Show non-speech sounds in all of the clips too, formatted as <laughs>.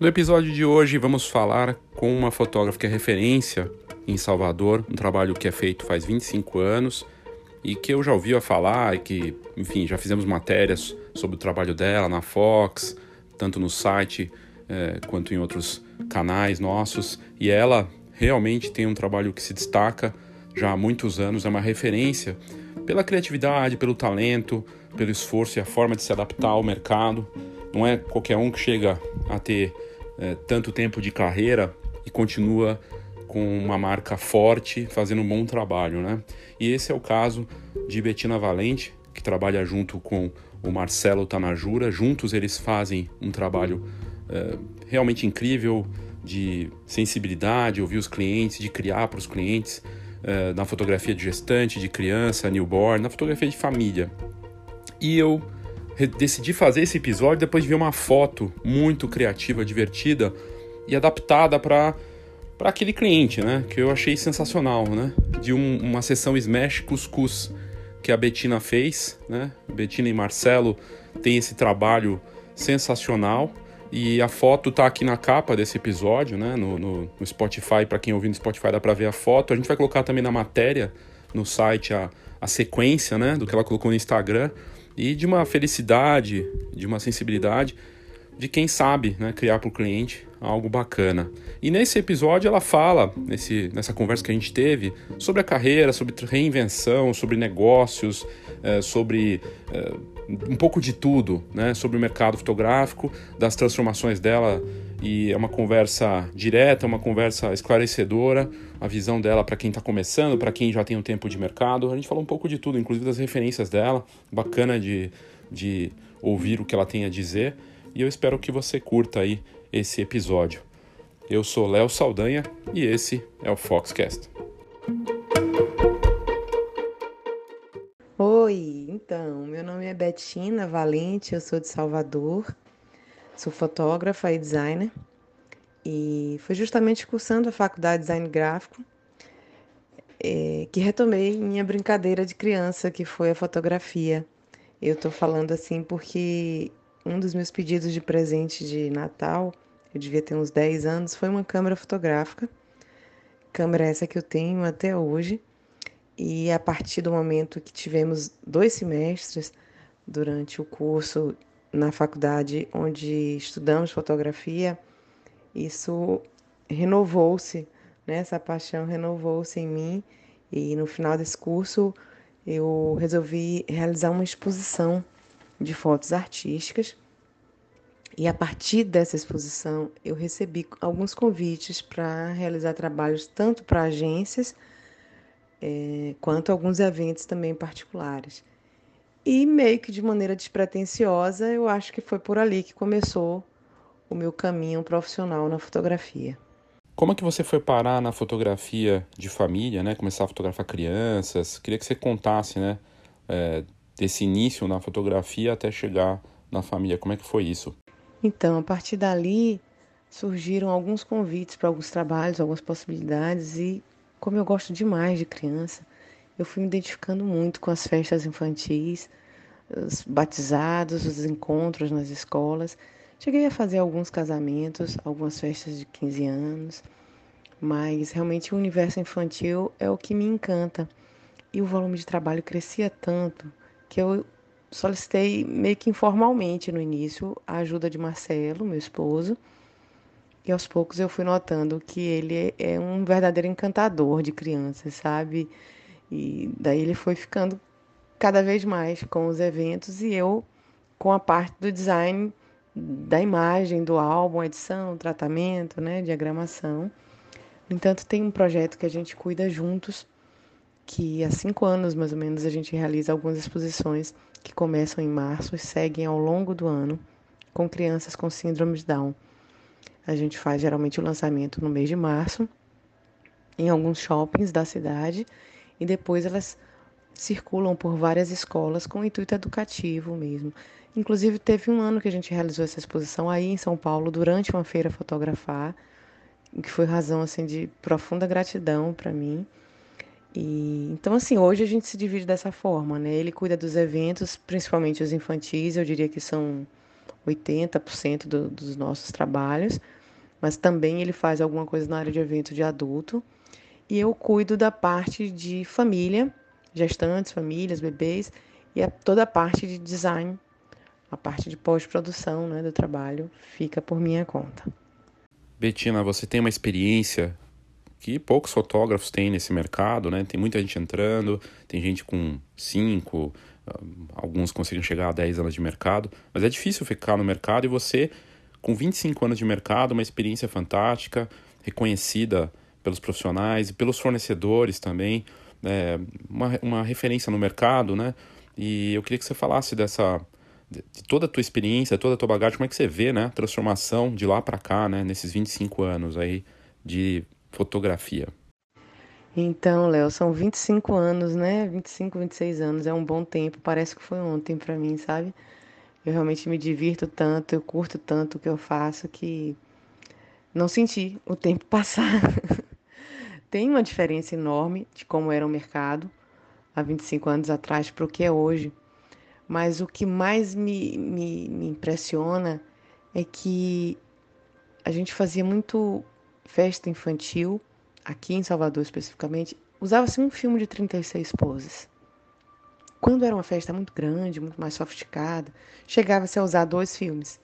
No episódio de hoje vamos falar com uma fotógrafa que é referência em Salvador, um trabalho que é feito faz 25 anos e que eu já ouvi a falar e que, enfim, já fizemos matérias sobre o trabalho dela na Fox, tanto no site é, quanto em outros canais nossos. E ela realmente tem um trabalho que se destaca já há muitos anos, é uma referência pela criatividade, pelo talento, pelo esforço e a forma de se adaptar ao mercado. Não é qualquer um que chega a ter é, tanto tempo de carreira e continua com uma marca forte, fazendo um bom trabalho, né? E esse é o caso de Betina Valente, que trabalha junto com o Marcelo Tanajura. Juntos eles fazem um trabalho é, realmente incrível de sensibilidade, ouvir os clientes, de criar para os clientes, é, na fotografia de gestante, de criança, newborn, na fotografia de família. E eu decidi fazer esse episódio depois de ver uma foto muito criativa, divertida e adaptada para para aquele cliente, né? Que eu achei sensacional, né? De um, uma sessão Smash Cuscuz que a Betina fez, né? Betina e Marcelo têm esse trabalho sensacional e a foto tá aqui na capa desse episódio, né? No, no, no Spotify, para quem ouvir no Spotify dá para ver a foto. A gente vai colocar também na matéria no site a, a sequência, né? Do que ela colocou no Instagram e de uma felicidade, de uma sensibilidade de quem sabe né, criar para o cliente algo bacana. E nesse episódio ela fala, nesse, nessa conversa que a gente teve, sobre a carreira, sobre reinvenção, sobre negócios, é, sobre é, um pouco de tudo, né, sobre o mercado fotográfico, das transformações dela e é uma conversa direta, uma conversa esclarecedora, a visão dela para quem está começando, para quem já tem um tempo de mercado. A gente falou um pouco de tudo, inclusive das referências dela, bacana de, de ouvir o que ela tem a dizer. E eu espero que você curta aí esse episódio. Eu sou Léo Saldanha e esse é o Foxcast. Oi, então, meu nome é Betina Valente, eu sou de Salvador Sou fotógrafa e designer e foi justamente cursando a faculdade de design gráfico é, que retomei minha brincadeira de criança, que foi a fotografia. Eu estou falando assim porque um dos meus pedidos de presente de Natal, eu devia ter uns 10 anos, foi uma câmera fotográfica. Câmera essa que eu tenho até hoje. E a partir do momento que tivemos dois semestres durante o curso na faculdade onde estudamos fotografia, isso renovou-se, né? essa paixão renovou-se em mim e no final desse curso eu resolvi realizar uma exposição de fotos artísticas e a partir dessa exposição eu recebi alguns convites para realizar trabalhos tanto para agências é, quanto alguns eventos também particulares. E meio que de maneira despretensiosa, eu acho que foi por ali que começou o meu caminho profissional na fotografia. Como é que você foi parar na fotografia de família, né? Começar a fotografar crianças. Queria que você contasse, né? É, desse início na fotografia até chegar na família. Como é que foi isso? Então, a partir dali surgiram alguns convites para alguns trabalhos, algumas possibilidades e como eu gosto demais de criança, eu fui me identificando muito com as festas infantis, os batizados, os encontros nas escolas. Cheguei a fazer alguns casamentos, algumas festas de 15 anos, mas realmente o universo infantil é o que me encanta. E o volume de trabalho crescia tanto que eu solicitei meio que informalmente no início a ajuda de Marcelo, meu esposo, e aos poucos eu fui notando que ele é um verdadeiro encantador de crianças, sabe? E daí ele foi ficando cada vez mais com os eventos e eu com a parte do design da imagem, do álbum, edição, tratamento, né, diagramação. No entanto, tem um projeto que a gente cuida juntos, que há cinco anos mais ou menos a gente realiza algumas exposições que começam em março e seguem ao longo do ano com crianças com síndrome de Down. A gente faz geralmente o lançamento no mês de março em alguns shoppings da cidade e depois elas circulam por várias escolas com intuito educativo mesmo. Inclusive, teve um ano que a gente realizou essa exposição aí em São Paulo, durante uma feira fotografar, que foi razão assim de profunda gratidão para mim. E então assim, hoje a gente se divide dessa forma, né? Ele cuida dos eventos, principalmente os infantis, eu diria que são 80% do, dos nossos trabalhos, mas também ele faz alguma coisa na área de evento de adulto. E eu cuido da parte de família, gestantes, famílias, bebês, e a, toda a parte de design, a parte de pós-produção né, do trabalho, fica por minha conta. Betina, você tem uma experiência que poucos fotógrafos têm nesse mercado, né? Tem muita gente entrando, tem gente com 5, ah, alguns conseguem chegar a 10 anos de mercado, mas é difícil ficar no mercado e você, com 25 anos de mercado, uma experiência fantástica, reconhecida pelos profissionais e pelos fornecedores também, é, uma, uma referência no mercado, né? E eu queria que você falasse dessa de toda a tua experiência, toda a tua bagagem, como é que você vê, né, a transformação de lá para cá, né, nesses 25 anos aí de fotografia? Então, Léo, são 25 anos, né? 25, 26 anos, é um bom tempo, parece que foi ontem para mim, sabe? Eu realmente me divirto tanto, eu curto tanto o que eu faço que não senti o tempo <laughs> passar. Tem uma diferença enorme de como era o mercado há 25 anos atrás para o que é hoje. Mas o que mais me, me, me impressiona é que a gente fazia muito festa infantil, aqui em Salvador especificamente, usava-se um filme de 36 poses. Quando era uma festa muito grande, muito mais sofisticada, chegava-se a usar dois filmes.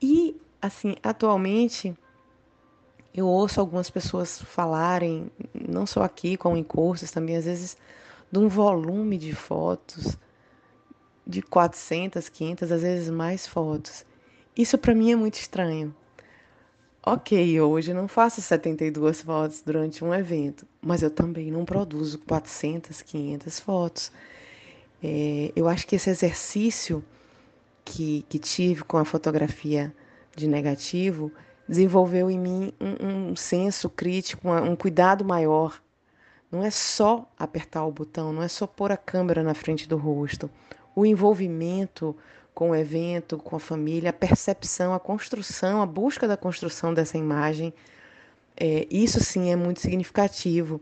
E, assim, atualmente, eu ouço algumas pessoas falarem, não só aqui, como em cursos também, às vezes, de um volume de fotos de 400, 500, às vezes mais fotos. Isso para mim é muito estranho. Ok, hoje não faço 72 fotos durante um evento, mas eu também não produzo 400, 500 fotos. É, eu acho que esse exercício que, que tive com a fotografia de negativo desenvolveu em mim um, um senso crítico, um, um cuidado maior. Não é só apertar o botão, não é só pôr a câmera na frente do rosto. O envolvimento com o evento, com a família, a percepção, a construção, a busca da construção dessa imagem, é, isso sim é muito significativo.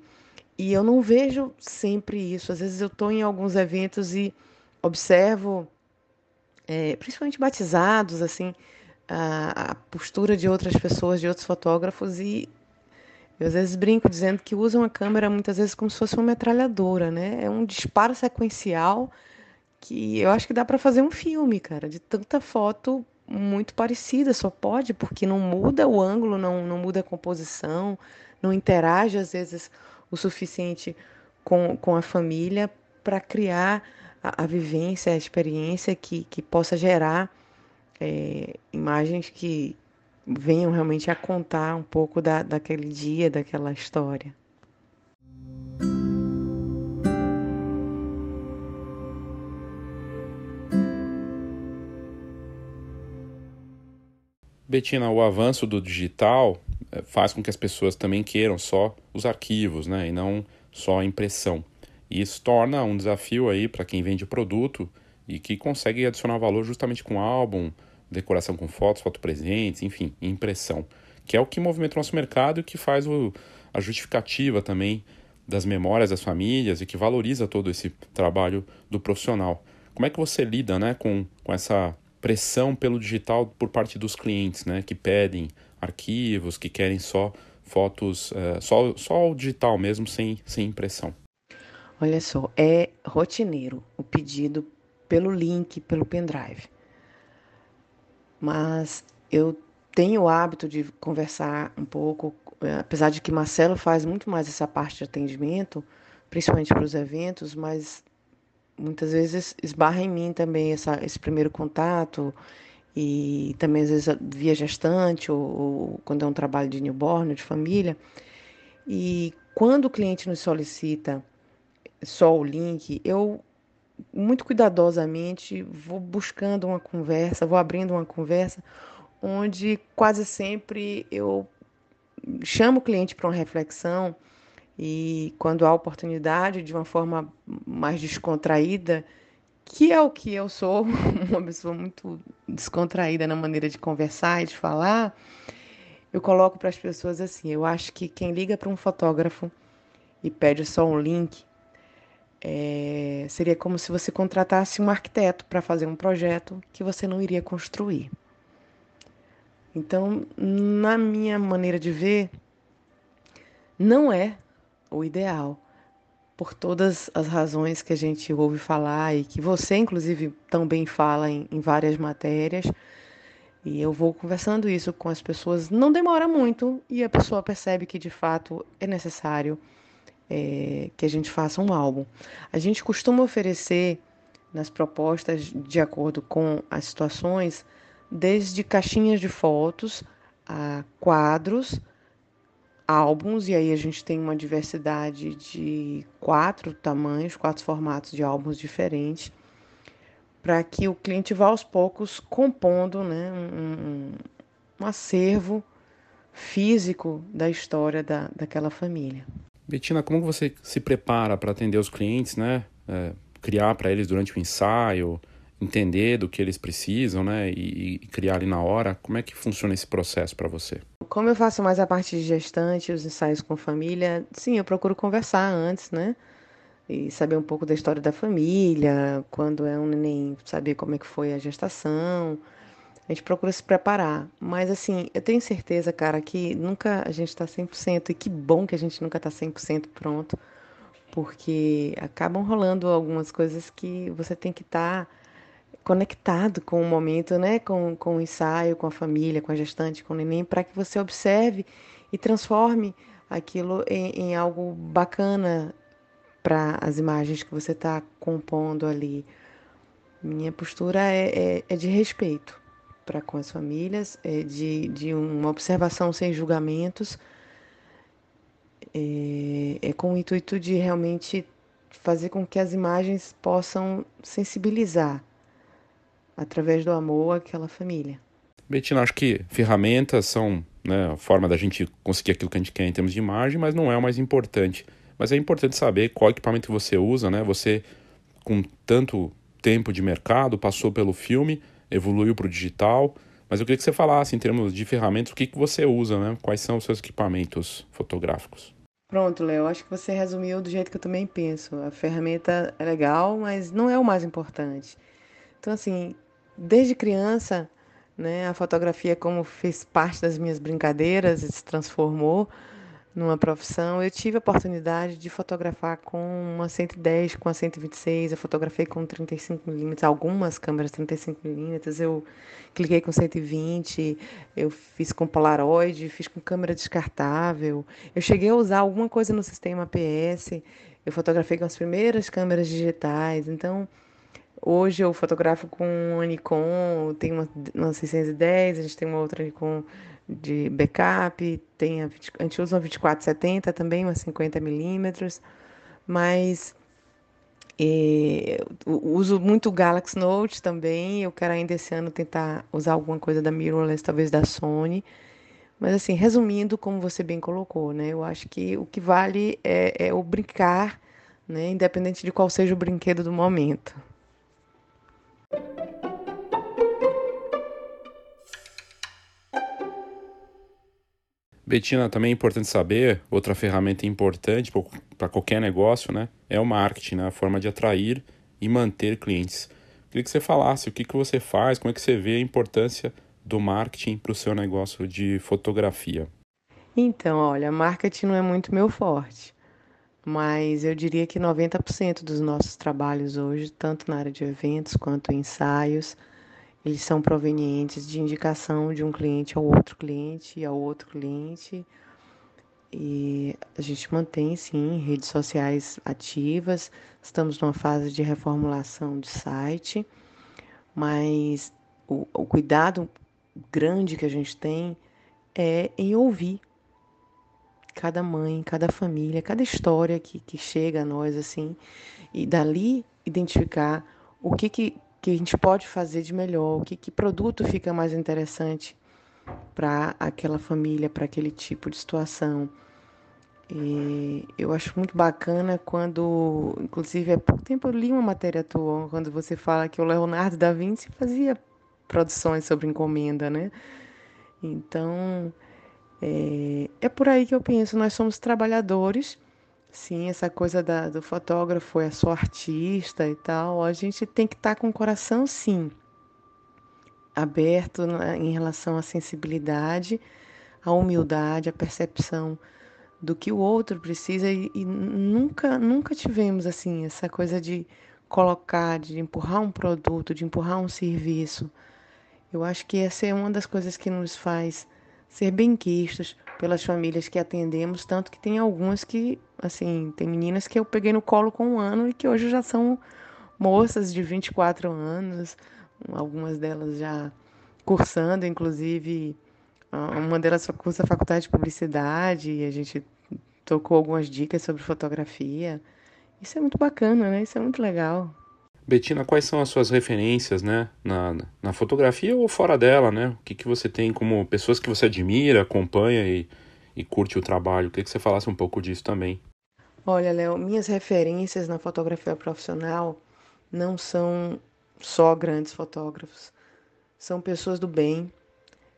E eu não vejo sempre isso. Às vezes eu estou em alguns eventos e observo, é, principalmente batizados, assim, a, a postura de outras pessoas, de outros fotógrafos e eu às vezes brinco dizendo que usam a câmera muitas vezes como se fosse uma metralhadora, né? É um disparo sequencial que eu acho que dá para fazer um filme, cara, de tanta foto muito parecida, só pode, porque não muda o ângulo, não, não muda a composição, não interage às vezes o suficiente com, com a família para criar a, a, vivência, a experiência que, que possa gerar é, imagens que venham realmente a contar um pouco da, daquele dia, daquela história. Betina, o avanço do digital é, faz com que as pessoas também queiram só os arquivos, né, e não só a impressão. E isso torna um desafio aí para quem vende produto e que consegue adicionar valor justamente com álbum, decoração com fotos, foto presentes, enfim, impressão, que é o que movimenta o nosso mercado e que faz o, a justificativa também das memórias das famílias e que valoriza todo esse trabalho do profissional. Como é que você lida né, com, com essa pressão pelo digital por parte dos clientes, né, que pedem arquivos, que querem só fotos, uh, só, só o digital mesmo, sem, sem impressão? Olha só, é rotineiro o pedido pelo link, pelo pendrive mas eu tenho o hábito de conversar um pouco, eh, apesar de que Marcelo faz muito mais essa parte de atendimento, principalmente para os eventos, mas muitas vezes esbarra em mim também essa, esse primeiro contato e também às vezes via gestante ou, ou quando é um trabalho de newborn, de família. E quando o cliente nos solicita só o link, eu muito cuidadosamente vou buscando uma conversa, vou abrindo uma conversa onde quase sempre eu chamo o cliente para uma reflexão e quando há oportunidade de uma forma mais descontraída, que é o que eu sou, <laughs> uma pessoa muito descontraída na maneira de conversar e de falar, eu coloco para as pessoas assim, eu acho que quem liga para um fotógrafo e pede só um link É, seria como se você contratasse um arquiteto para fazer um projeto que você não iria construir. Então, na minha maneira de ver, não é o ideal, por todas as razões que a gente ouve falar e que você, inclusive, também fala em, em várias matérias. E eu vou conversando isso com as pessoas, não demora muito e a pessoa percebe que de fato é necessário é, que a gente faça um álbum. A gente costuma oferecer nas propostas, de acordo com as situações, desde caixinhas de fotos a quadros, álbuns, e aí a gente tem uma diversidade de quatro tamanhos, quatro formatos de álbuns diferentes para que o cliente vá aos poucos compondo né, um, um acervo físico da história da, daquela família. Betina, como você se prepara para atender os clientes, né? É, criar para eles durante o ensaio, entender do que eles precisam, né? E, e criar ali na hora. Como é que funciona esse processo para você? Como eu faço mais a parte de gestante, os ensaios com família, sim, eu procuro conversar antes, né? e saber um pouco da história da família, quando é um neném, saber como é que foi a gestação. A gente procura se preparar. Mas, assim, eu tenho certeza, cara, que nunca a gente está 100%, e que bom que a gente nunca está 100% pronto, porque acabam rolando algumas coisas que você tem que estar tá conectado com o momento, né? Com, com o ensaio, com a família, com a gestante, com o neném, para que você observe e transforme aquilo em, em algo bacana para as imagens que você está compondo ali. Minha postura é, é, é de respeito para com as famílias, é de, de uma observação sem julgamentos, é, é com o intuito de realmente fazer com que as imagens possam sensibilizar através do amor aquela família. Betina, acho que ferramentas são né, a forma da gente conseguir aquilo que a gente quer em termos de imagem, mas não é o mais importante. Mas é importante saber qual equipamento você usa, né? Você, com tanto tempo de mercado, passou pelo filme, evoluiu para o digital. Mas eu queria que você falasse, em termos de ferramentas, o que, que você usa, né? Quais são os seus equipamentos fotográficos? Pronto, Léo. Acho que você resumiu do jeito que eu também penso. A ferramenta é legal, mas não é o mais importante. Então, assim, desde criança, né, a fotografia, como fez parte das minhas brincadeiras, se transformou numa profissão, eu tive a oportunidade de fotografar com uma 110, com a 126, eu fotografei com 35mm, algumas câmeras 35mm, eu cliquei com 120, eu fiz com Polaroid, fiz com câmera descartável, eu cheguei a usar alguma coisa no sistema APS, eu fotografei com as primeiras câmeras digitais, então hoje eu fotografo com uma Nikon, tem uma, uma 610, a gente tem uma outra Nikon de backup, tem a, a gente usa uma 2470 também, uma 50 milímetros, mas é, uso muito o Galaxy Note também. Eu quero ainda esse ano tentar usar alguma coisa da mirrorless, talvez da Sony. Mas assim, resumindo, como você bem colocou, né? Eu acho que o que vale é, é o brincar, né? Independente de qual seja o brinquedo do momento. Betina, também é importante saber, outra ferramenta importante para qualquer negócio, né, é o marketing, né, a forma de atrair e manter clientes. Queria que você falasse o que, que você faz, como é que você vê a importância do marketing para o seu negócio de fotografia. Então, olha, marketing não é muito meu forte, mas eu diria que 90% dos nossos trabalhos hoje, tanto na área de eventos quanto ensaios, eles são provenientes de indicação de um cliente ao outro cliente e ao outro cliente. E a gente mantém, sim, redes sociais ativas. Estamos numa fase de reformulação de site, mas o, o cuidado grande que a gente tem é em ouvir cada mãe, cada família, cada história que, que chega a nós, assim, e dali identificar o que, que que a gente pode fazer de melhor, o que, que produto fica mais interessante para aquela família, para aquele tipo de situação. E eu acho muito bacana quando, inclusive, há pouco tempo eu li uma matéria tua, quando você fala que o Leonardo da Vinci fazia produções sobre encomenda, né? Então, é, é por aí que eu penso, nós somos trabalhadores Sim, essa coisa da, do fotógrafo é só artista e tal. A gente tem que estar tá com o coração, sim, aberto né, em relação à sensibilidade, à humildade, à percepção do que o outro precisa e, e nunca, nunca tivemos assim essa coisa de colocar, de empurrar um produto, de empurrar um serviço. Eu acho que essa é uma das coisas que nos faz ser benquistos pelas famílias que atendemos, tanto que tem algumas que, assim, tem meninas que eu peguei no colo com um ano e que hoje já são moças de 24 anos, algumas delas já cursando, inclusive, uma delas cursa faculdade de publicidade e a gente tocou algumas dicas sobre fotografia. Isso é muito bacana, né? Isso é muito legal. Betina, quais são as suas referências, né, na, na fotografia ou fora dela, né? O que, que você tem como pessoas que você admira, acompanha e, e curte o trabalho? Queria que você falasse um pouco disso também. Olha, Léo, minhas referências na fotografia profissional não são só grandes fotógrafos. São pessoas do bem.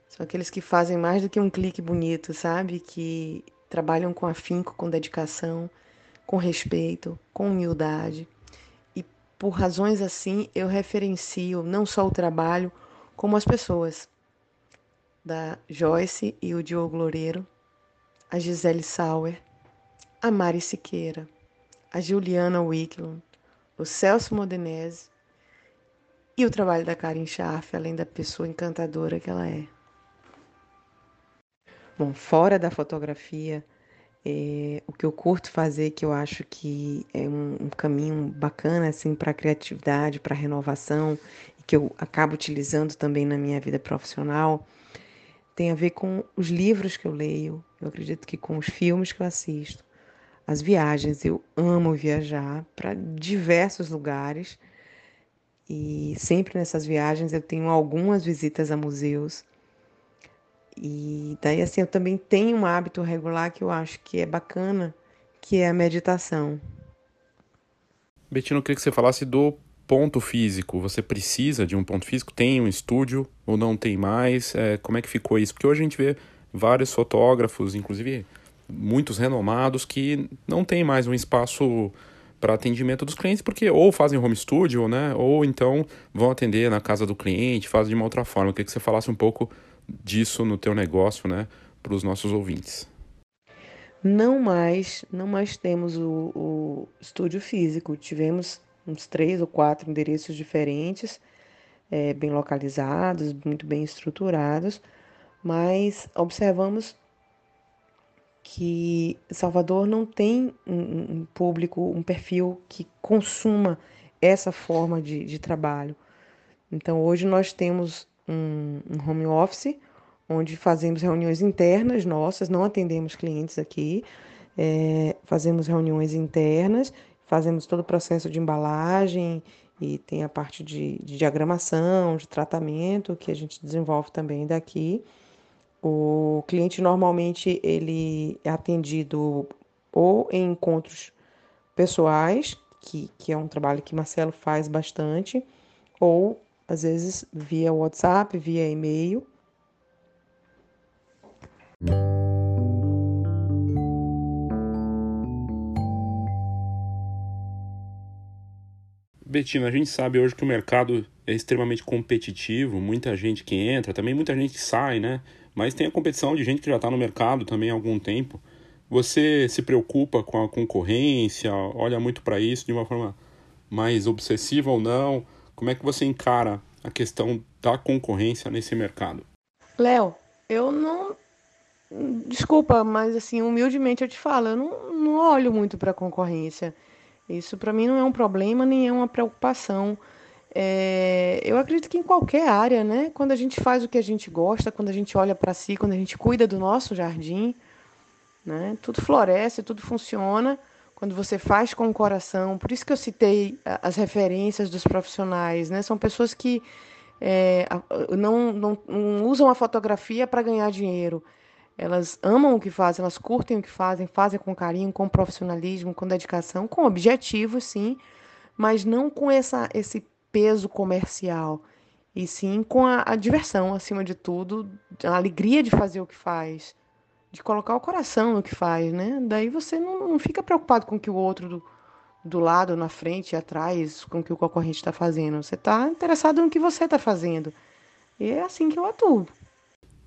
São aqueles que fazem mais do que um clique bonito, sabe? Que trabalham com afinco, com dedicação, com respeito, com humildade por razões assim, eu referencio não só o trabalho, como as pessoas. Da Joyce e o Diogo Loureiro, a Gisele Sauer, a Mari Siqueira, a Juliana Wicklund, o Celso Modenese e o trabalho da Karen Schaff, além da pessoa encantadora que ela é. Bom, fora da fotografia, é, o que eu curto fazer, que eu acho que é um, um caminho bacana assim para criatividade, para renovação, e que eu acabo utilizando também na minha vida profissional, tem a ver com os livros que eu leio, eu acredito que com os filmes que eu assisto, as viagens. Eu amo viajar para diversos lugares e sempre nessas viagens eu tenho algumas visitas a museus e daí assim eu também tenho um hábito regular que eu acho que é bacana, que é a meditação. Betina, eu queria que você falasse do ponto físico. Você precisa de um ponto físico? Tem um estúdio ou não tem mais? É, como é que ficou isso? Porque hoje a gente vê vários fotógrafos, inclusive muitos renomados, que não tem mais um espaço para atendimento dos clientes, porque ou fazem home studio, né? Ou então vão atender na casa do cliente, fazem de uma outra forma. Eu queria que você falasse um pouco disso no teu negócio, né, para os nossos ouvintes? Não mais, não mais temos o, o estúdio físico. Tivemos uns três ou quatro endereços diferentes, é, bem localizados, muito bem estruturados, mas observamos que Salvador não tem um, público, um perfil que consuma essa forma de, de trabalho. Então, hoje nós temos um, um home office, onde fazemos reuniões internas nossas, não atendemos clientes aqui, é, fazemos reuniões internas, fazemos todo o processo de embalagem e tem a parte de, de diagramação, de tratamento que a gente desenvolve também daqui. O cliente normalmente ele é atendido ou em encontros pessoais, que, que é um trabalho que Marcelo faz bastante, ou às vezes via WhatsApp, via e-mail. Betina, a gente sabe hoje que o mercado é extremamente competitivo, muita gente que entra, também muita gente que sai, né? Mas tem a competição de gente que já está no mercado também há algum tempo. Você se preocupa com a concorrência, olha muito para isso de uma forma mais obsessiva ou não? Como é que você encara a questão da concorrência nesse mercado? Léo, eu não. Desculpa, mas assim, humildemente eu te falo, eu não, não olho muito para a concorrência. Isso para mim não é um problema nem é uma preocupação. É, eu acredito que em qualquer área, né? Quando a gente faz o que a gente gosta, quando a gente olha para si, quando a gente cuida do nosso jardim, né? Tudo floresce, tudo funciona quando você faz com o coração. Por isso que eu citei as referências dos profissionais, né? São pessoas que é, não, não, não usam a fotografia para ganhar dinheiro. Elas amam o que fazem, elas curtem o que fazem, fazem com carinho, com profissionalismo, com dedicação, com objetivo, sim, mas não com essa, esse peso comercial, e sim com a, a diversão, acima de tudo, a alegria de fazer o que faz. De colocar o coração no que faz, né? Daí você não, não fica preocupado com o que o outro do, do lado, na frente, atrás, com o que o concorrente está fazendo. Você está interessado no que você está fazendo. E é assim que eu atuo.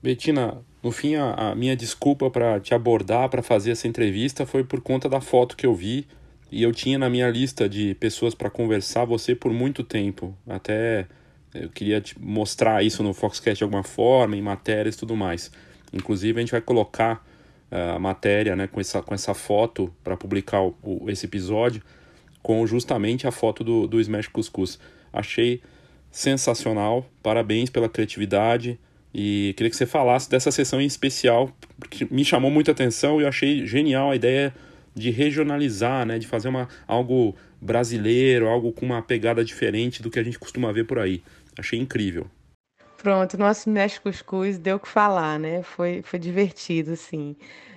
Betina, no fim, a, a minha desculpa para te abordar, para fazer essa entrevista, foi por conta da foto que eu vi. E eu tinha na minha lista de pessoas para conversar você por muito tempo. Até eu queria te mostrar isso no Foxcast de alguma forma, em matérias e tudo mais. Inclusive, a gente vai colocar uh, a matéria né, com, essa, com essa foto para publicar o, o, esse episódio, com justamente a foto do, do Smash Cuscuz. Achei sensacional, parabéns pela criatividade e queria que você falasse dessa sessão em especial, porque me chamou muita atenção e eu achei genial a ideia de regionalizar, né, de fazer uma, algo brasileiro, algo com uma pegada diferente do que a gente costuma ver por aí. Achei incrível. Pronto, nosso Mexe Cuscuz deu o que falar, né? Foi, foi divertido, assim.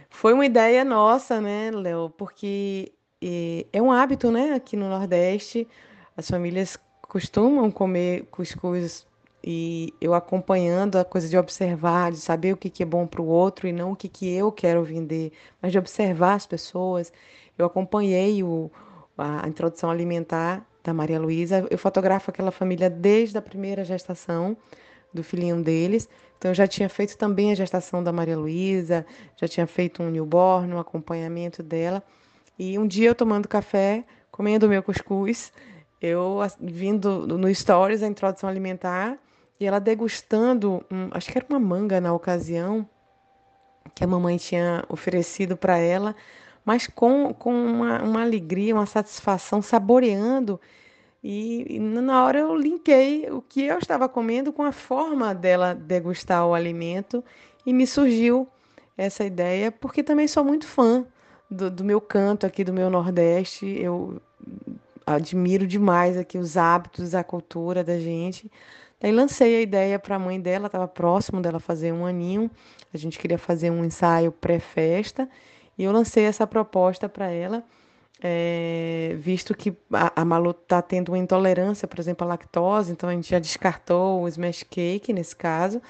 Foi uma ideia nossa, né, Léo? Porque é um hábito, né, aqui no Nordeste. As famílias costumam comer cuscuz e eu acompanhando a coisa de observar, de saber o que, que é bom para o outro e não o que, que eu quero vender, mas de observar as pessoas. Eu acompanhei o, a introdução alimentar da Maria Luísa. Eu fotografo aquela família desde a primeira gestação do filhinho deles. Então, eu já tinha feito também a gestação da Maria Luísa, já tinha feito um newborn, um acompanhamento dela. E um dia eu tomando café, comendo meu cuscuz, eu vindo no Stories a introdução alimentar e ela degustando, um, acho que era uma manga na ocasião, que a mamãe tinha oferecido para ela, mas com, com uma, uma alegria, uma satisfação, saboreando e, e, na hora eu linkei o que eu estava comendo com a forma dela degustar o alimento e me surgiu essa ideia, porque também sou muito fã do, do meu canto aqui do meu Nordeste. Eu admiro demais aqui os hábitos, a cultura da gente. Daí lancei a ideia para a mãe dela, estava próximo dela fazer um aninho. A gente queria fazer um ensaio pré-festa e eu lancei essa proposta para ela é, visto que a, a Malu está tendo uma intolerância, por exemplo, à lactose, então a gente já descartou o smash cake nesse caso.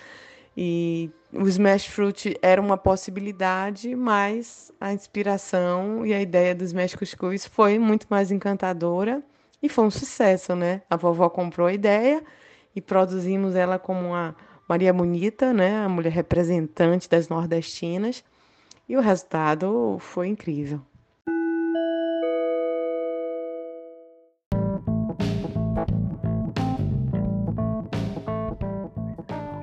E o smash fruit era uma possibilidade, mas a inspiração e a ideia do smash cuscuz foi muito mais encantadora e foi um sucesso, né? A vovó comprou a ideia e produzimos ela como uma Maria Bonita, né? A mulher representante das nordestinas. E o resultado foi incrível.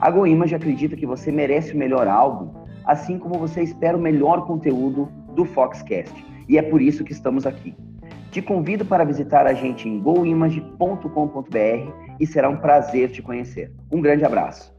A GoImage acredita que você merece o melhor álbum, assim como você espera o melhor conteúdo do Foxcast. E é por isso que estamos aqui. Te convido para visitar a gente em goimage.com.br e será um prazer te conhecer. Um grande abraço.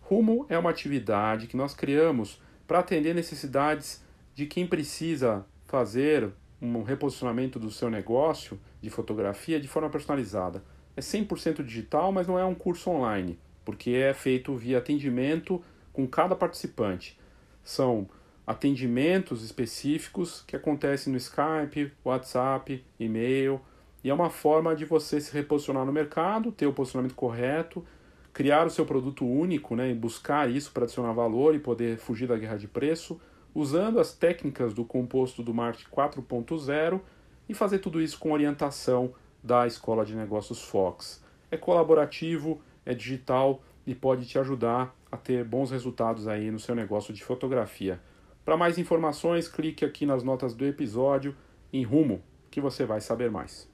Rumo é uma atividade que nós criamos para atender necessidades de quem precisa fazer um reposicionamento do seu negócio de fotografia de forma personalizada é 100% digital, mas não é um curso online, porque é feito via atendimento com cada participante. São atendimentos específicos que acontecem no Skype, WhatsApp, e-mail, e é uma forma de você se reposicionar no mercado, ter o posicionamento correto, criar o seu produto único, né, e buscar isso para adicionar valor e poder fugir da guerra de preço, usando as técnicas do composto do marketing 4.0 e fazer tudo isso com orientação da Escola de Negócios Fox. É colaborativo, é digital e pode te ajudar a ter bons resultados aí no seu negócio de fotografia. Para mais informações, clique aqui nas notas do episódio em Rumo, que você vai saber mais.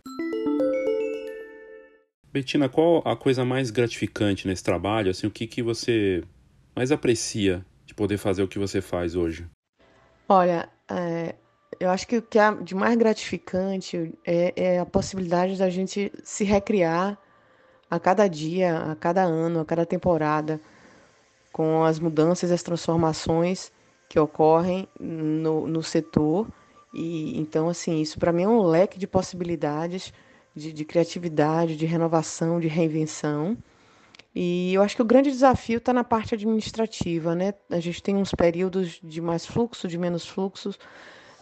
Betina, qual a coisa mais gratificante nesse trabalho? Assim, o que, que você mais aprecia de poder fazer o que você faz hoje? Olha, é, eu acho que o que é de mais gratificante é, é a possibilidade da gente se recriar a cada dia, a cada ano, a cada temporada. com as mudanças as transformações que ocorrem no, no setor. E então, assim, isso para mim é um leque de possibilidades de, de criatividade, de renovação, de reinvenção. E eu acho que o grande desafio está na parte administrativa, né? A gente tem uns períodos de mais fluxo, de menos fluxos,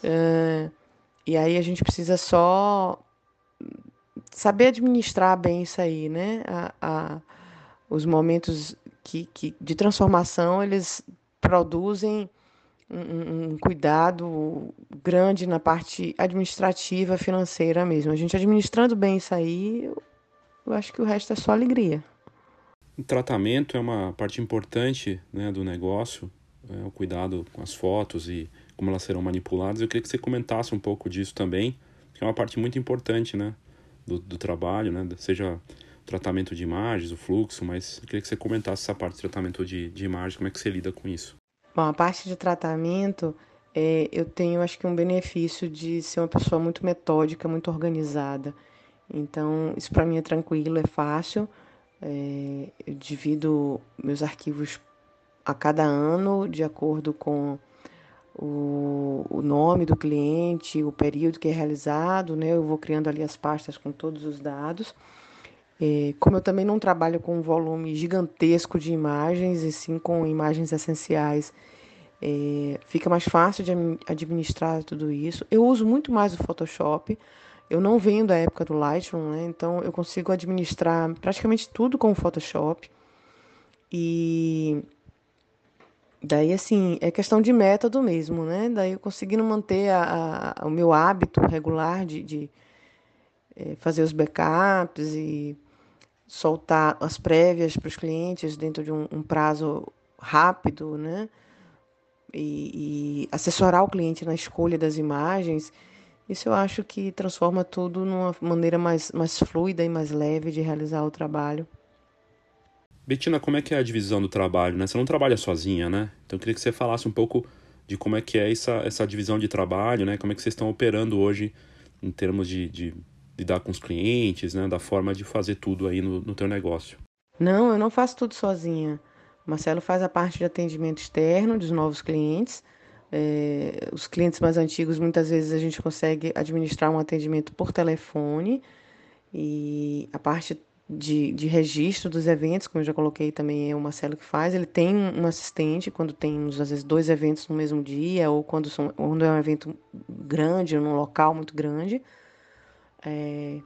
uh, e aí a gente precisa só saber administrar bem isso aí, né? A, a, os momentos que, que, de transformação, eles produzem um, um, cuidado grande na parte administrativa, financeira mesmo. A gente administrando bem isso aí, eu, acho que o resto é só alegria. O tratamento é uma parte importante né, do negócio, é, o cuidado com as fotos e como elas serão manipuladas. Eu queria que você comentasse um pouco disso também, que é uma parte muito importante né, do, do trabalho, né, seja tratamento de imagens, o fluxo, mas eu queria que você comentasse essa parte de tratamento de, de imagens, como é que você lida com isso. Bom, a parte de tratamento, é, eu tenho acho que um benefício de ser uma pessoa muito metódica, muito organizada. Então, isso para mim é tranquilo, é fácil. É, eu divido meus arquivos a cada ano de acordo com o, nome do cliente, o período que é realizado, né? Eu vou criando ali as pastas com todos os dados. É, como eu também não trabalho com um volume gigantesco de imagens, e sim com imagens essenciais, é, fica mais fácil de administrar tudo isso. Eu uso muito mais o Photoshop. Eu não venho da época do Lightroom, né? então eu consigo administrar praticamente tudo com o Photoshop. E daí, assim, é questão de método mesmo, né? Daí eu conseguindo manter a, a, o meu hábito regular de, de é, fazer os backups e soltar as prévias para os clientes dentro de um, um prazo rápido, né? E, e assessorar o cliente na escolha das imagens isso eu acho que transforma tudo numa maneira mais, mais fluida e mais leve de realizar o trabalho. Betina, como é que é a divisão do trabalho, né? Você não trabalha sozinha, né? Então eu queria que você falasse um pouco de como é que é essa, essa divisão de trabalho, né? Como é que vocês estão operando hoje em termos de, de lidar com os clientes, né? Da forma de fazer tudo aí no, no teu negócio. Não, eu não faço tudo sozinha. Marcelo faz a parte de atendimento externo dos novos clientes, é, os clientes mais antigos, muitas vezes a gente consegue administrar um atendimento por telefone e a parte de, de registro dos eventos, como eu já coloquei também, é o Marcelo que faz. Ele tem um assistente quando tem, às vezes, dois eventos no mesmo dia ou quando, são, quando é um evento grande, num local muito grande. É,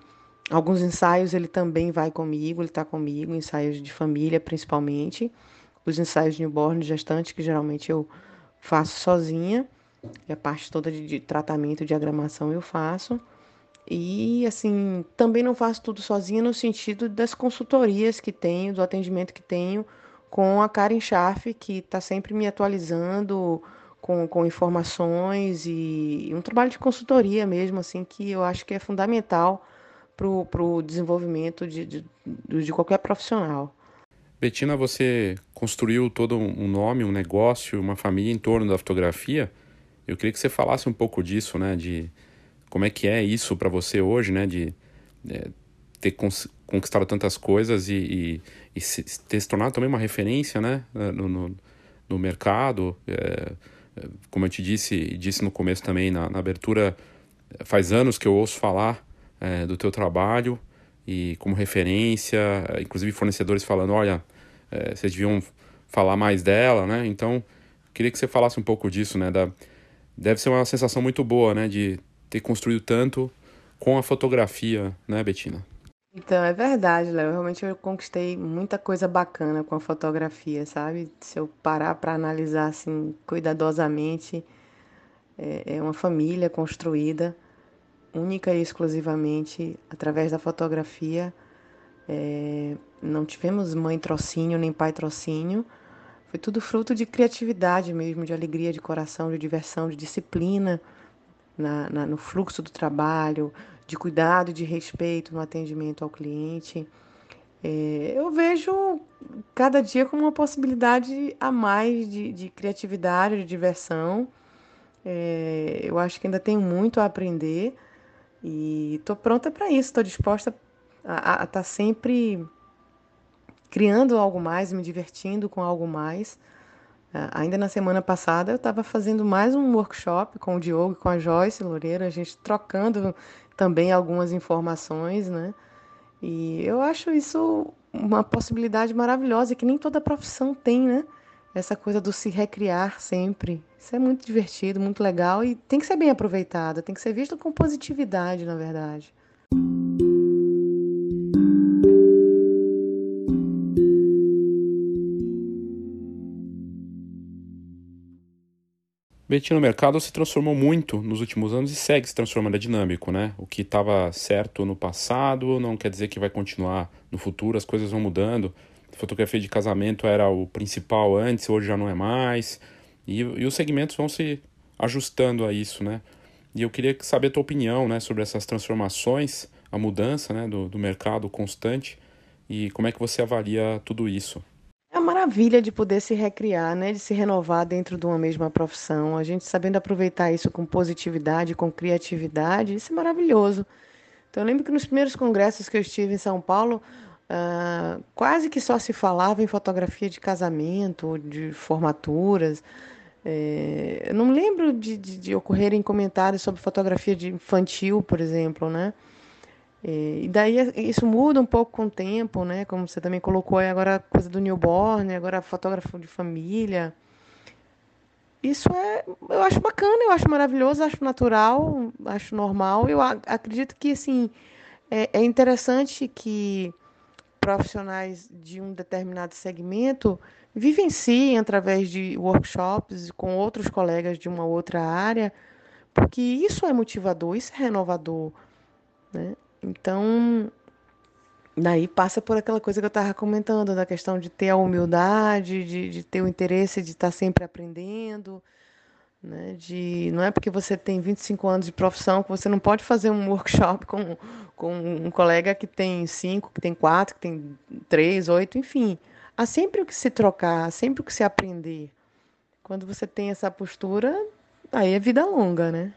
alguns ensaios ele também vai comigo, ele está comigo, ensaios de família principalmente. Os ensaios de newborn, gestante, que geralmente eu faço sozinha, e a parte toda de, de tratamento, diagramação eu faço. E assim, também não faço tudo sozinha no sentido das consultorias que tenho, do atendimento que tenho com a Karen Schaff, que está sempre me atualizando com, com informações e, e, um trabalho de consultoria mesmo, assim, que eu acho que é fundamental para o desenvolvimento de, de, de qualquer profissional. Betina, você construiu todo um nome, um negócio, uma família em torno da fotografia. Eu queria que você falasse um pouco disso, né? De como é que é isso para você hoje, né? De é, ter conquistado tantas coisas e, e, e se, ter se tornado também uma referência, né? No, no, no mercado. É, como eu te disse, disse no começo também na, na abertura, faz anos que eu ouço falar é, do teu trabalho e como referência, inclusive fornecedores falando, olha, é, vocês deviam falar mais dela, né? Então, queria que você falasse um pouco disso, né? Da, deve ser uma sensação muito boa, né? De ter construído tanto com a fotografia, né, Betina? Então, é verdade, Léo. Realmente eu conquistei muita coisa bacana com a fotografia, sabe? Se eu parar para analisar assim cuidadosamente, é, é uma família construída única e exclusivamente através da fotografia. É, não tivemos mãe trocínio nem pai trocínio. Foi tudo fruto de criatividade mesmo, de alegria de coração, de diversão, de disciplina na, na, no fluxo do trabalho, de cuidado, de respeito no atendimento ao cliente. É, eu vejo cada dia como uma possibilidade a mais de, de criatividade, de diversão. É, eu acho que ainda tenho muito a aprender e estou pronta para isso, estou disposta a estar tá sempre criando algo mais, me divertindo com algo mais. Uh, ainda na semana passada eu estava fazendo mais um workshop com o Diogo e com a Joyce Loureiro, a gente trocando também algumas informações, né? E eu acho isso uma possibilidade maravilhosa que nem toda profissão tem, né? Essa coisa do se recriar sempre. Isso é muito divertido, muito legal e tem que ser bem aproveitado, tem que ser visto com positividade, na verdade. Betina, o mercado se transformou muito nos últimos anos e segue se transformando, é dinâmico, né? O que estava certo no passado não quer dizer que vai continuar no futuro, as coisas vão mudando. Fotografia de casamento era o principal antes, hoje já não é mais. E, e os segmentos vão se ajustando a isso, né? E eu queria saber a tua opinião, né, sobre essas transformações, a mudança, né, do, do mercado constante e como é que você avalia tudo isso a maravilha de poder se recriar, né, de se renovar dentro de uma mesma profissão, a gente sabendo aproveitar isso com positividade, com criatividade, isso é maravilhoso. Então eu lembro que nos primeiros congressos que eu estive em São Paulo, uh, quase que só se falava em fotografia de casamento, de formaturas. É, eu não lembro de, de, de ocorrerem comentários sobre fotografia de infantil, por exemplo, né? E daí isso muda um pouco com o tempo, né? Como você também colocou aí agora a coisa do newborn, agora fotógrafo de família. Isso é, eu acho bacana, eu acho maravilhoso, acho natural, acho normal. Eu acredito que assim é, é interessante que profissionais de um determinado segmento vivenciem através de workshops com outros colegas de uma outra área, porque isso é motivador, isso é renovador. Né? Então, daí passa por aquela coisa que eu estava comentando, da questão de ter a humildade, de, de ter o interesse de estar tá sempre aprendendo. Né, de, não é porque você tem 25 anos de profissão que você não pode fazer um <laughs> workshop com, com um colega que tem 5, que tem 4, que tem 3, 8, enfim. Há sempre o que se trocar, há sempre o que se aprender. Quando você tem essa postura, aí é vida longa, né?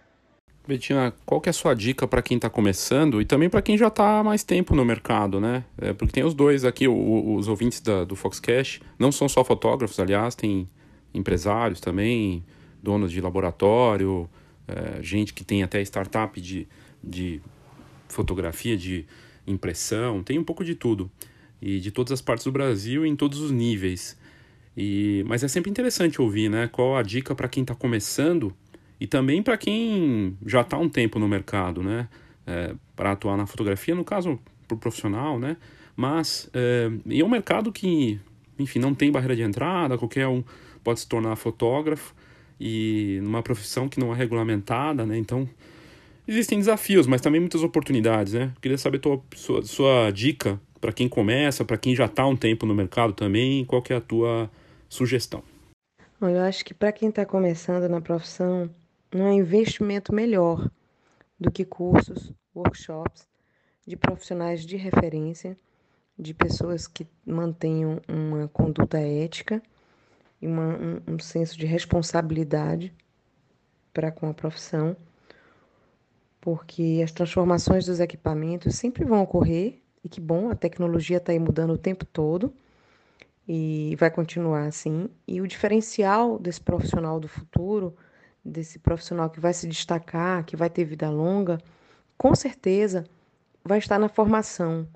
Betina, qual que é a sua dica para quem está começando e também para quem já está há mais tempo no mercado, né? É, porque tem os dois aqui, o, os ouvintes da, do Foxcast, não são só fotógrafos, aliás, tem empresários também, donos de laboratório, é, gente que tem até startup de, de fotografia, de impressão, tem um pouco de tudo. E de todas as partes do Brasil em todos os níveis. E, mas é sempre interessante ouvir, né? Qual a dica para quem está começando e também para quem já está um tempo no mercado, né? É, para atuar na fotografia, no caso, para o profissional, né? Mas é, é um mercado que, enfim, não tem barreira de entrada, qualquer um pode se tornar fotógrafo e numa profissão que não é regulamentada, né? Então, existem desafios, mas também muitas oportunidades, né? queria saber tua, sua, sua dica para quem começa, para quem já está um tempo no mercado também, qual que é a tua sugestão? Eu acho que para quem está começando na profissão, há investimento melhor do que cursos, workshops de profissionais de referência, de pessoas que mantenham uma conduta ética e uma, um, um senso de responsabilidade para com a profissão, porque as transformações dos equipamentos sempre vão ocorrer e que bom, a tecnologia está aí mudando o tempo todo e vai continuar assim. E o diferencial desse profissional do futuro desse profissional que vai se destacar, que vai ter vida longa, com certeza vai estar na formação,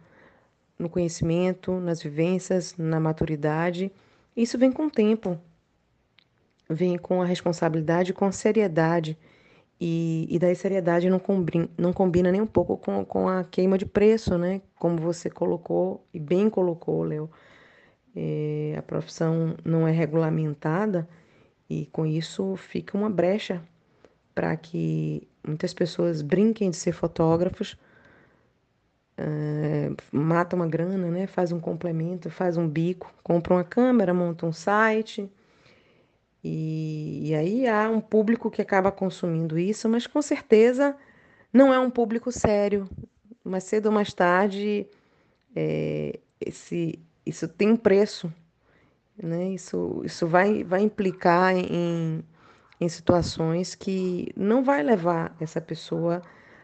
no conhecimento, nas vivências, na maturidade. Isso vem com o tempo, vem com a responsabilidade, com a seriedade. E, e daí seriedade não combina, não combina nem um pouco com, com a queima de preço, né? Como você colocou, e bem colocou, Léo. É, a profissão não é regulamentada, e com isso fica uma brecha para que muitas pessoas brinquem de ser fotógrafos, uh, mata uma grana, né? faz um complemento, faz um bico, compra uma câmera, monta um site. E, e aí há um público que acaba consumindo isso, mas com certeza não é um público sério. Mais cedo ou mais tarde, é, esse, isso tem um preço né? Isso, isso vai, vai implicar em, em situações que não vai levar essa pessoa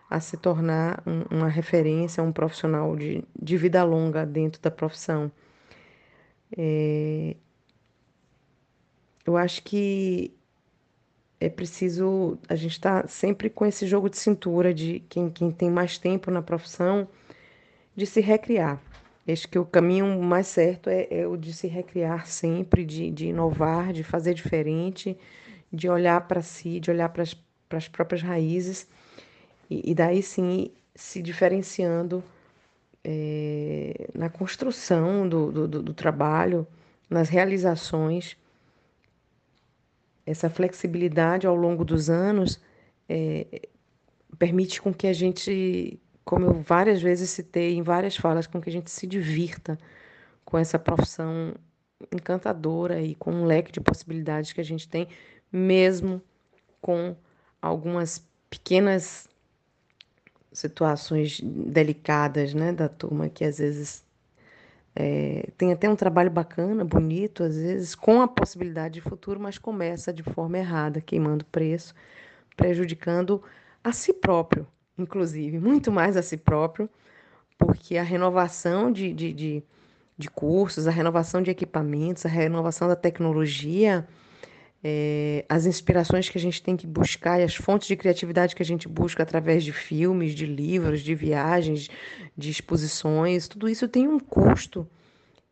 a se tornar um, uma referência, um profissional de, de vida longa dentro da profissão. É... Eu acho que é preciso. A gente está sempre com esse jogo de cintura de quem, quem tem mais tempo na profissão de se recriar. Acho que o caminho mais certo é, é o de se recriar sempre, de, de inovar, de fazer diferente, de olhar para si, de olhar para as próprias raízes, e, e, daí sim se diferenciando é, na construção do, do, do trabalho, nas realizações. Essa flexibilidade ao longo dos anos é, permite com que a gente como eu várias vezes citei em várias falas, com que a gente se divirta com essa profissão encantadora e com um leque de possibilidades que a gente tem, mesmo com algumas pequenas situações delicadas né, da turma que às vezes é, tem até um trabalho bacana, bonito, às vezes com a possibilidade de futuro, mas começa de forma errada, queimando preço, prejudicando a si próprio, inclusive, muito mais a si próprio, porque a renovação de, de, de, de cursos, a renovação de equipamentos, a renovação da tecnologia, é, as inspirações que a gente tem que buscar e as fontes de criatividade que a gente busca através de filmes, de livros, de viagens, de exposições, tudo isso tem um custo.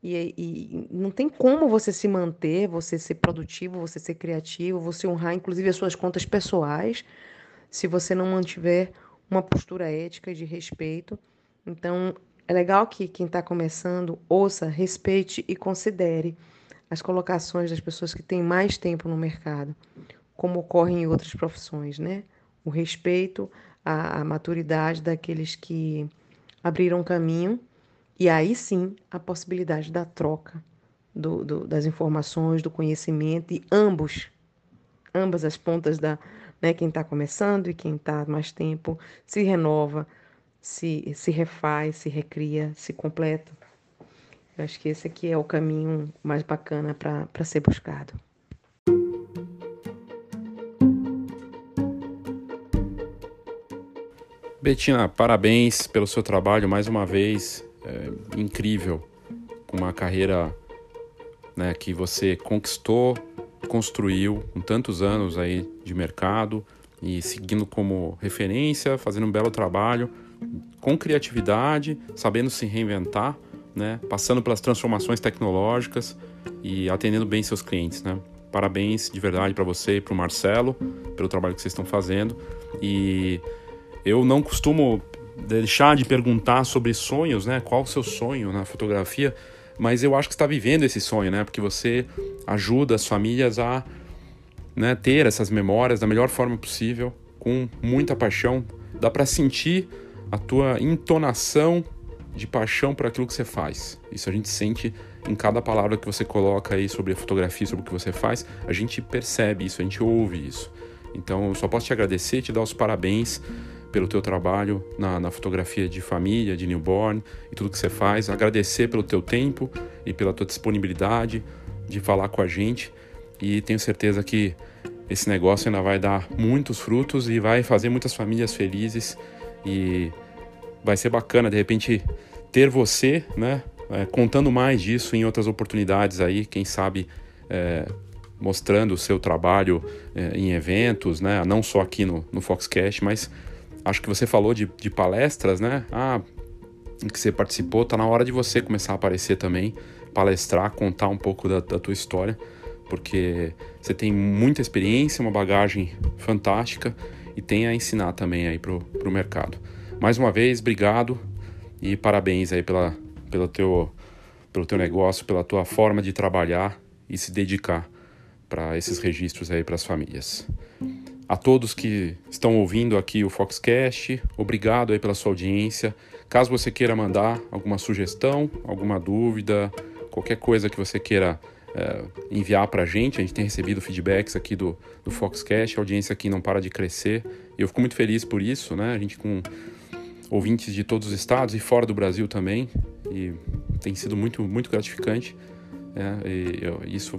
E, e, não tem como você se manter, você ser produtivo, você ser criativo, você honrar inclusive as suas contas pessoais, se você não mantiver uma postura ética de respeito. Então, é legal que quem está começando ouça, respeite e considere as colocações das pessoas que têm mais tempo no mercado, como ocorre em outras profissões, né? O respeito à, maturidade daqueles que abriram caminho e aí sim a possibilidade da troca do, do, das informações, do conhecimento e ambos, ambas as pontas da, né? Quem está começando e quem está mais tempo se renova, se, se refaz, se recria, se completa. Eu acho que esse aqui é o caminho mais bacana para ser buscado. Betina, parabéns pelo seu trabalho mais uma vez. É incrível. Com uma carreira né, que você conquistou construiu com tantos anos aí de mercado e seguindo como referência, fazendo um belo trabalho, com criatividade, sabendo se reinventar, né? passando pelas transformações tecnológicas e atendendo bem seus clientes. Né? Parabéns de verdade para você e para o Marcelo pelo trabalho que vocês estão fazendo. E eu não costumo deixar de perguntar sobre sonhos, né? Qual o seu sonho na fotografia? Mas eu acho que está vivendo esse sonho, né? Porque você ajuda as famílias a né, ter essas memórias da melhor forma possível, com muita paixão. Dá para sentir a tua entonação de paixão por aquilo que você faz. Isso a gente sente em cada palavra que você coloca aí sobre a fotografia, sobre o que você faz. A gente percebe isso, a gente ouve isso. Então, eu só posso te agradecer, te dar os parabéns pelo teu trabalho na, na, fotografia de família, de newborn e tudo que você faz. Agradecer pelo teu tempo e pela tua disponibilidade de falar com a gente. E tenho certeza que esse negócio ainda vai dar muitos frutos e vai fazer muitas famílias felizes. E vai ser bacana, de repente, ter você, né? É, contando mais disso em outras oportunidades aí, quem sabe é, mostrando o seu trabalho é, em eventos, né? Não só aqui no, no Foxcast, mas Acho que você falou de, de palestras, né? Ah, que você participou, tá na hora de você começar a aparecer também, palestrar, contar um pouco da, da tua história, porque você tem muita experiência, uma bagagem fantástica e tem a ensinar também aí pro, pro mercado. Mais uma vez, obrigado e parabéns aí pela, pelo, teu, pelo teu negócio, pela tua forma de trabalhar e se dedicar para esses registros aí para as famílias. A todos que estão ouvindo aqui o Foxcast, obrigado aí pela sua audiência. Caso você queira mandar alguma sugestão, alguma dúvida, qualquer coisa que você queira é, enviar para a gente, a gente tem recebido feedbacks aqui do, do Foxcast, a audiência aqui não para de crescer e eu fico muito feliz por isso, né? A gente com ouvintes de todos os estados e fora do Brasil também e tem sido muito, muito gratificante. É, e eu, isso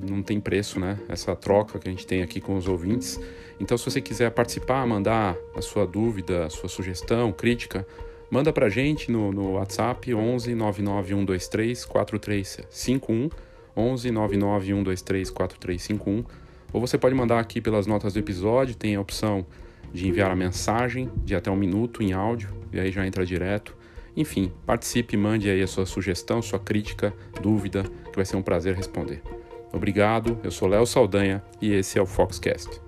não tem preço, né? Essa troca que a gente tem aqui com os ouvintes. Então, se você quiser participar, mandar a sua dúvida, a sua sugestão, crítica, Manda pra gente no, no WhatsApp 11 99123 4351 11 99123 4351 ou você pode mandar aqui pelas notas do episódio, tem a opção de enviar a mensagem de até um minuto em áudio e aí já entra direto. Enfim, participe, mande aí a sua sugestão, sua crítica, dúvida, que vai ser um prazer responder. Obrigado, eu sou Léo Saldanha e esse é o Foxcast.